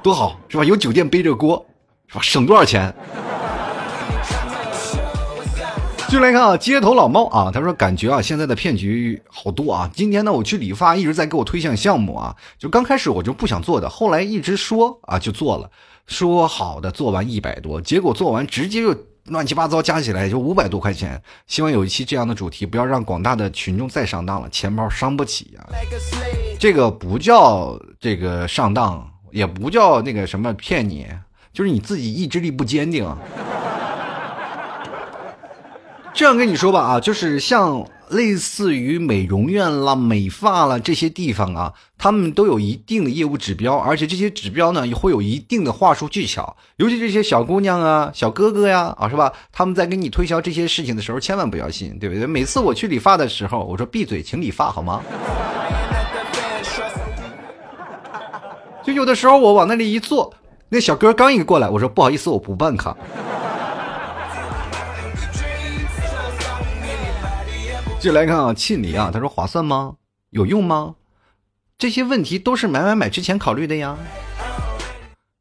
多好，是吧？有酒店背着锅，是吧？省多少钱？就来看啊，街头老猫啊，他说感觉啊，现在的骗局好多啊。今天呢，我去理发，一直在给我推荐项目啊。就刚开始我就不想做的，后来一直说啊，就做了，说好的做完一百多，结果做完直接就乱七八糟加起来也就五百多块钱。希望有一期这样的主题，不要让广大的群众再上当了，钱包伤不起啊。这个不叫这个上当，也不叫那个什么骗你，就是你自己意志力不坚定。这样跟你说吧啊，就是像类似于美容院啦、美发啦这些地方啊，他们都有一定的业务指标，而且这些指标呢也会有一定的话术技巧。尤其这些小姑娘啊、小哥哥呀，啊是吧？他们在跟你推销这些事情的时候，千万不要信，对不对？每次我去理发的时候，我说闭嘴，请理发好吗？就有的时候我往那里一坐，那小哥刚一过来，我说不好意思，我不办卡。进来看啊，庆礼啊，他说划算吗？有用吗？这些问题都是买买买之前考虑的呀。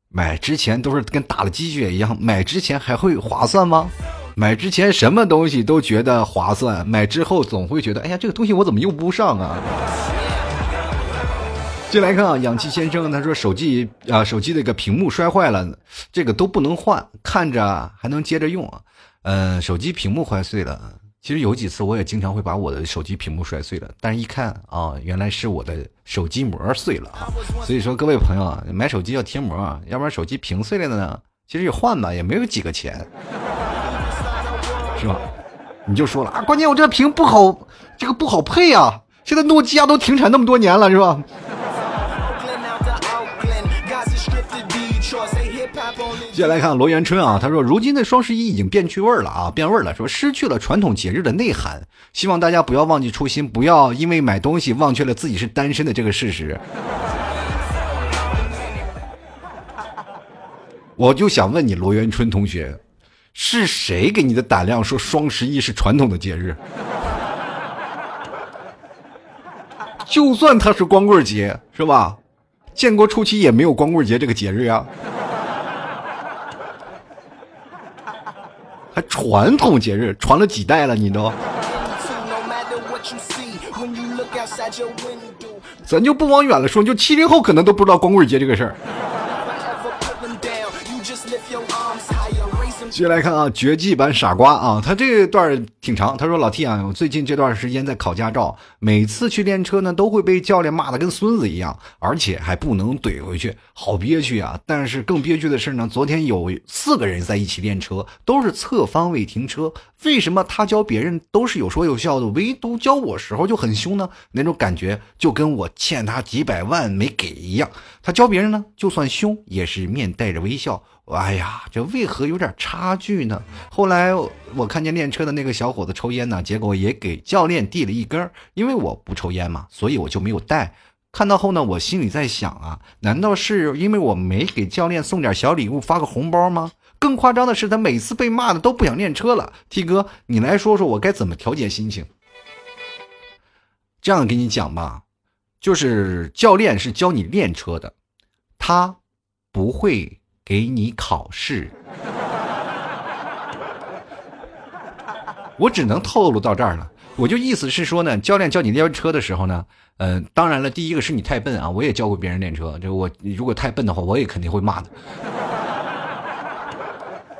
买之前都是跟打了鸡血一样，买之前还会划算吗？买之前什么东西都觉得划算，买之后总会觉得，哎呀，这个东西我怎么用不上啊？进来看啊，氧气先生他说手机啊，手机那个屏幕摔坏了，这个都不能换，看着还能接着用啊。嗯，手机屏幕坏碎了。其实有几次我也经常会把我的手机屏幕摔碎了，但是一看啊，原来是我的手机膜碎了啊。所以说各位朋友啊，买手机要贴膜啊，要不然手机屏碎了的呢，其实也换吧，也没有几个钱，是吧？你就说了啊，关键我这个屏不好，这个不好配啊。现在诺基亚都停产那么多年了，是吧？接下来看罗元春啊，他说：“如今的双十一已经变趣味了啊，变味了，说失去了传统节日的内涵。希望大家不要忘记初心，不要因为买东西忘却了自己是单身的这个事实。”我就想问你，罗元春同学，是谁给你的胆量说双十一是传统的节日？就算它是光棍节，是吧？建国初期也没有光棍节这个节日呀传统节日传了几代了，你都，咱就不往远了说，就七零后可能都不知道光棍节这个事儿。接下来看啊，绝技版傻瓜啊，他这段挺长。他说：“老 T 啊，我最近这段时间在考驾照，每次去练车呢，都会被教练骂的跟孙子一样，而且还不能怼回去，好憋屈啊！但是更憋屈的是呢，昨天有四个人在一起练车，都是侧方位停车，为什么他教别人都是有说有笑的，唯独教我时候就很凶呢？那种感觉就跟我欠他几百万没给一样。他教别人呢，就算凶也是面带着微笑。”哎呀，这为何有点差距呢？后来我看见练车的那个小伙子抽烟呢，结果也给教练递了一根儿，因为我不抽烟嘛，所以我就没有带。看到后呢，我心里在想啊，难道是因为我没给教练送点小礼物，发个红包吗？更夸张的是，他每次被骂的都不想练车了。T 哥，你来说说我该怎么调节心情？这样跟你讲吧，就是教练是教你练车的，他不会。给你考试，我只能透露到这儿了。我就意思是说呢，教练教你练车的时候呢，嗯，当然了，第一个是你太笨啊，我也教过别人练车，就我如果太笨的话，我也肯定会骂的。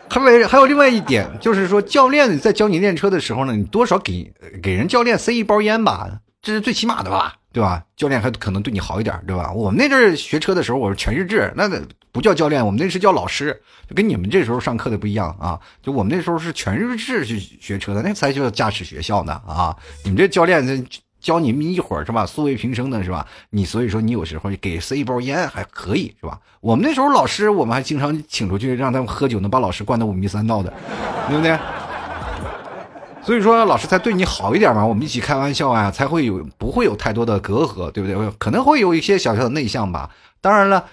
还有还有另外一点，就是说教练在教你练车的时候呢，你多少给给人教练塞一包烟吧，这是最起码的吧。对吧？教练还可能对你好一点，对吧？我们那阵儿学车的时候，我是全日制，那不叫教练，我们那是叫老师，就跟你们这时候上课的不一样啊。就我们那时候是全日制去学车的，那才叫驾驶学校呢啊！你们这教练教你们一会儿是吧？素未平生的是吧？你所以说你有时候给塞一包烟还可以是吧？我们那时候老师，我们还经常请出去让他们喝酒，能把老师灌得五迷三道的，对不对？所以说，老师才对你好一点嘛，我们一起开玩笑啊，才会有不会有太多的隔阂，对不对？可能会有一些小小的内向吧。当然了，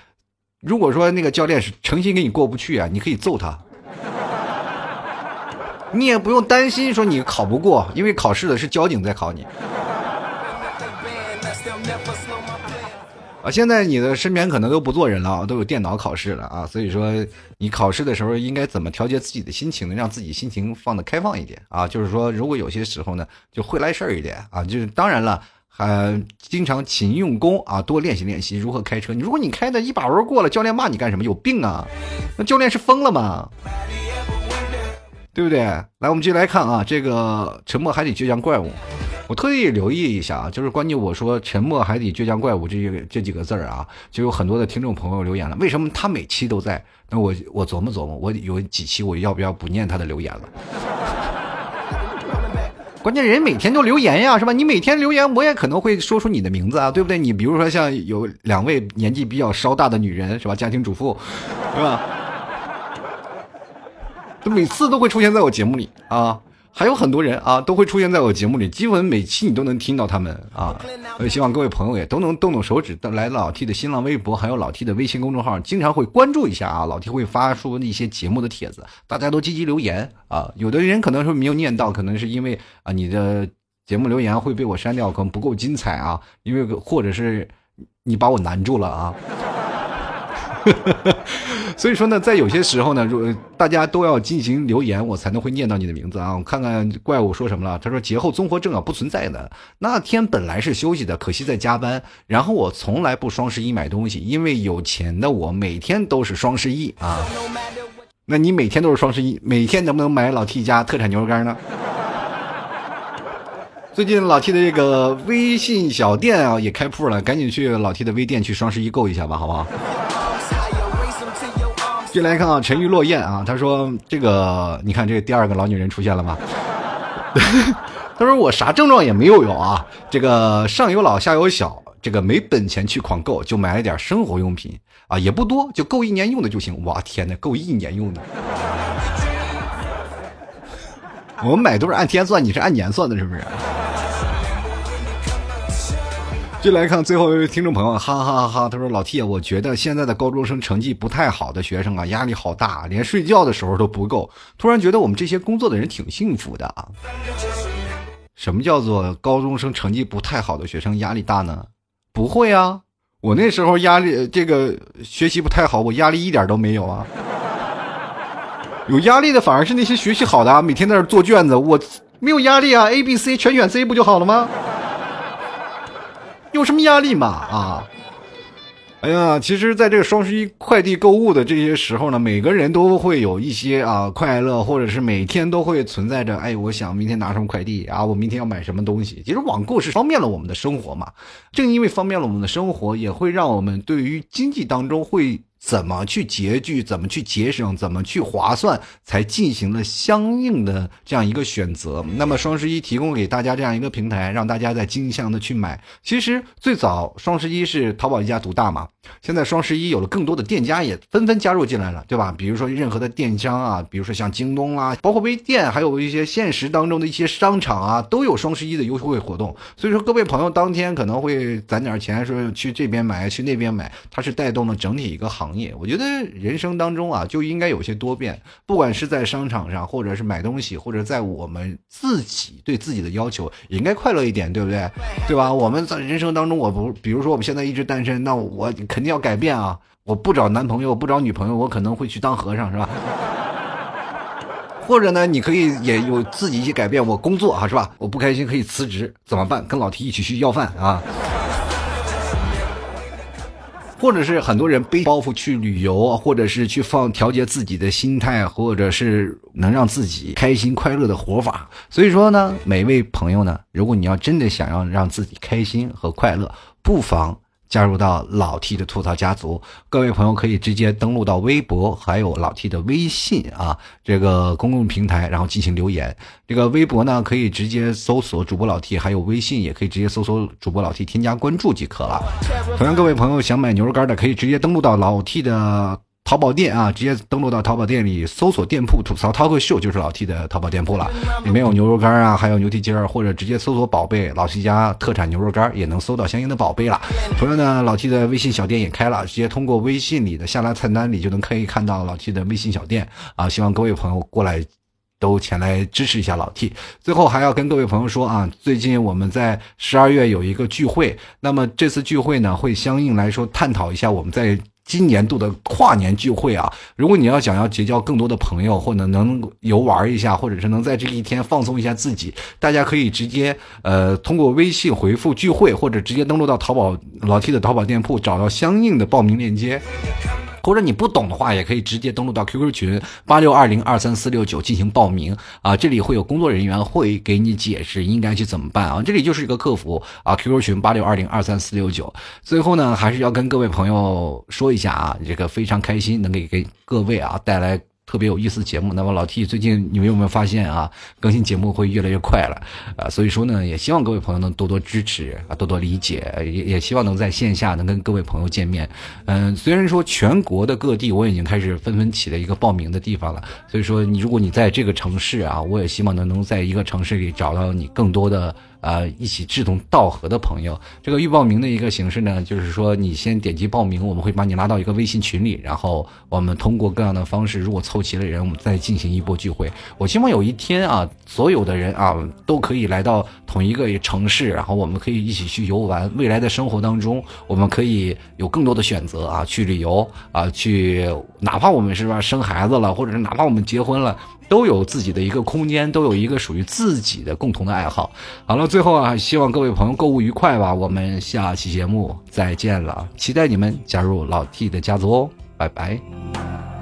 如果说那个教练是诚心跟你过不去啊，你可以揍他，你也不用担心说你考不过，因为考试的是交警在考你。啊，现在你的身边可能都不做人了，都有电脑考试了啊，所以说你考试的时候应该怎么调节自己的心情呢？让自己心情放得开放一点啊，就是说如果有些时候呢，就会来事儿一点啊，就是当然了，还经常勤用功啊，多练习练习如何开车。你如果你开的一把轮过了，教练骂你干什么？有病啊？那教练是疯了吗？对不对？来，我们继续来看啊，这个沉默海底倔强怪物。我特意留意一下啊，就是关键我说“沉默海底倔强怪物”这这几个字儿啊，就有很多的听众朋友留言了。为什么他每期都在？那我我琢磨琢磨，我有几期我要不要不念他的留言了？关键人每天都留言呀，是吧？你每天留言，我也可能会说出你的名字啊，对不对？你比如说像有两位年纪比较稍大的女人，是吧？家庭主妇，是吧？每次都会出现在我节目里啊。还有很多人啊，都会出现在我节目里，基本每期你都能听到他们啊。我也希望各位朋友也都能动动手指，来老 T 的新浪微博，还有老 T 的微信公众号，经常会关注一下啊。老 T 会发出一些节目的帖子，大家都积极留言啊。有的人可能是没有念到，可能是因为啊你的节目留言会被我删掉，可能不够精彩啊，因为或者是你把我难住了啊。所以说呢，在有些时候呢，如大家都要进行留言，我才能会念到你的名字啊。我看看怪物说什么了，他说节后综合症啊不存在的，那天本来是休息的，可惜在加班。然后我从来不双十一买东西，因为有钱的我每天都是双十一啊。那你每天都是双十一，每天能不能买老 T 家特产牛肉干呢？最近老 T 的这个微信小店啊也开铺了，赶紧去老 T 的微店去双十一购一下吧，好不好？进来看啊，沉鱼落雁啊，他说这个，你看这第二个老女人出现了吗？他说我啥症状也没有有啊，这个上有老下有小，这个没本钱去狂购，就买了点生活用品啊，也不多，就够一年用的就行。哇天哪，够一年用的！我们买都是按天算，你是按年算的，是不是？就来看最后一位听众朋友，哈哈哈哈！他说：“老 T，我觉得现在的高中生成绩不太好的学生啊，压力好大，连睡觉的时候都不够。突然觉得我们这些工作的人挺幸福的啊。什么叫做高中生成绩不太好的学生压力大呢？不会啊，我那时候压力这个学习不太好，我压力一点都没有啊。有压力的反而是那些学习好的，啊每天在那做卷子，我没有压力啊，A、B、C 全选 C 不就好了吗？”有什么压力嘛？啊，哎呀，其实，在这个双十一快递购物的这些时候呢，每个人都会有一些啊快乐，或者是每天都会存在着，哎，我想明天拿什么快递啊，我明天要买什么东西。其实网购是方便了我们的生活嘛，正因为方便了我们的生活，也会让我们对于经济当中会。怎么去拮据，怎么去节省，怎么去划算，才进行了相应的这样一个选择。那么双十一提供给大家这样一个平台，让大家在精向的去买。其实最早双十一是淘宝一家独大嘛，现在双十一有了更多的店家也纷纷加入进来了，对吧？比如说任何的电商啊，比如说像京东啦，包括微店，还有一些现实当中的一些商场啊，都有双十一的优惠活动。所以说各位朋友当天可能会攒点钱，说去这边买，去那边买，它是带动了整体一个行业。我觉得人生当中啊，就应该有些多变，不管是在商场上，或者是买东西，或者在我们自己对自己的要求，也应该快乐一点，对不对？对吧？我们在人生当中，我不，比如说我们现在一直单身，那我肯定要改变啊！我不找男朋友，不找女朋友，我可能会去当和尚，是吧？或者呢，你可以也有自己一些改变，我工作啊，是吧？我不开心可以辞职，怎么办？跟老提一起去要饭啊！或者是很多人背包袱去旅游，或者是去放调节自己的心态，或者是能让自己开心快乐的活法。所以说呢，每位朋友呢，如果你要真的想要让自己开心和快乐，不妨。加入到老 T 的吐槽家族，各位朋友可以直接登录到微博，还有老 T 的微信啊，这个公共平台，然后进行留言。这个微博呢，可以直接搜索主播老 T，还有微信也可以直接搜索主播老 T，添加关注即可了。同样，各位朋友想买牛肉干的，可以直接登录到老 T 的。淘宝店啊，直接登录到淘宝店里搜索店铺“吐槽涛哥秀”，就是老 T 的淘宝店铺了。里面有牛肉干啊，还有牛蹄筋儿，或者直接搜索“宝贝老 T 家特产牛肉干”，也能搜到相应的宝贝了。同样呢，老 T 的微信小店也开了，直接通过微信里的下拉菜单里就能可以看到老 T 的微信小店啊。希望各位朋友过来都前来支持一下老 T。最后还要跟各位朋友说啊，最近我们在十二月有一个聚会，那么这次聚会呢，会相应来说探讨一下我们在。今年度的跨年聚会啊，如果你要想要结交更多的朋友，或者能游玩一下，或者是能在这一天放松一下自己，大家可以直接呃通过微信回复聚会，或者直接登录到淘宝老 T 的淘宝店铺，找到相应的报名链接。或者你不懂的话，也可以直接登录到 QQ 群八六二零二三四六九进行报名啊，这里会有工作人员会给你解释应该去怎么办啊，这里就是一个客服啊，QQ 群八六二零二三四六九。最后呢，还是要跟各位朋友说一下啊，这个非常开心能给给各位啊带来。特别有意思的节目。那么老 T 最近你们有没有发现啊，更新节目会越来越快了啊？所以说呢，也希望各位朋友能多多支持啊，多多理解，也也希望能在线下能跟各位朋友见面。嗯，虽然说全国的各地我已经开始纷纷起了一个报名的地方了，所以说你如果你在这个城市啊，我也希望能能在一个城市里找到你更多的。啊，一起志同道合的朋友，这个预报名的一个形式呢，就是说你先点击报名，我们会把你拉到一个微信群里，然后我们通过各样的方式，如果凑齐了人，我们再进行一波聚会。我希望有一天啊，所有的人啊都可以来到同一个城市，然后我们可以一起去游玩。未来的生活当中，我们可以有更多的选择啊，去旅游啊，去哪怕我们是吧生孩子了，或者是哪怕我们结婚了。都有自己的一个空间，都有一个属于自己的共同的爱好。好了，最后啊，希望各位朋友购物愉快吧。我们下期节目再见了，期待你们加入老 T 的家族哦，拜拜。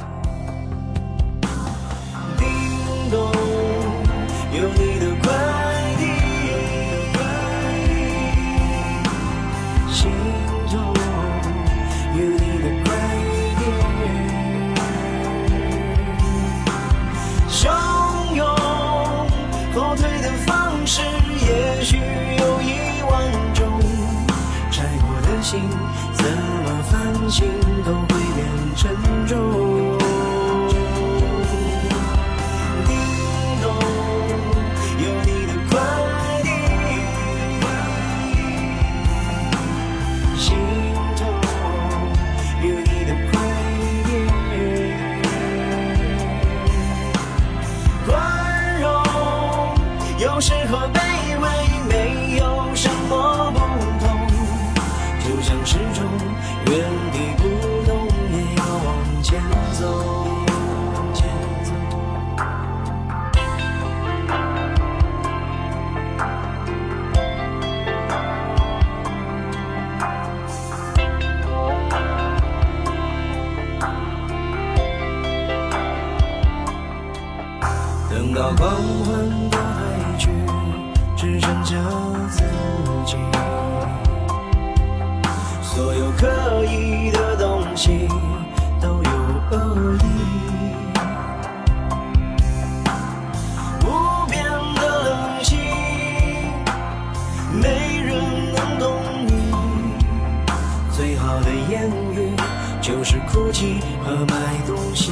最好的言语就是哭泣和买东西。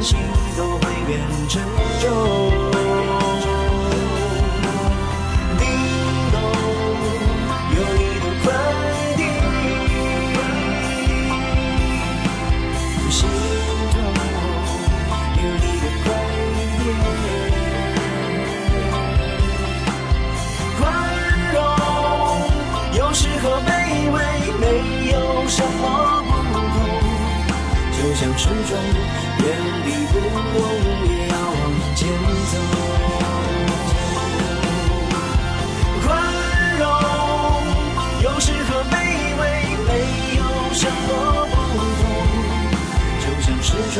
翻新都会变沉重。叮咚，有你的快递。心中有你的快递，宽容，有时候卑微，没有什么不同。就像始终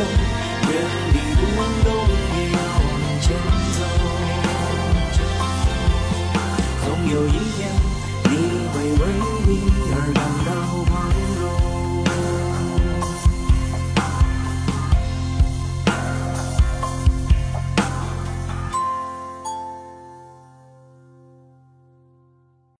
像始终原地不动，也要往前走。总有一。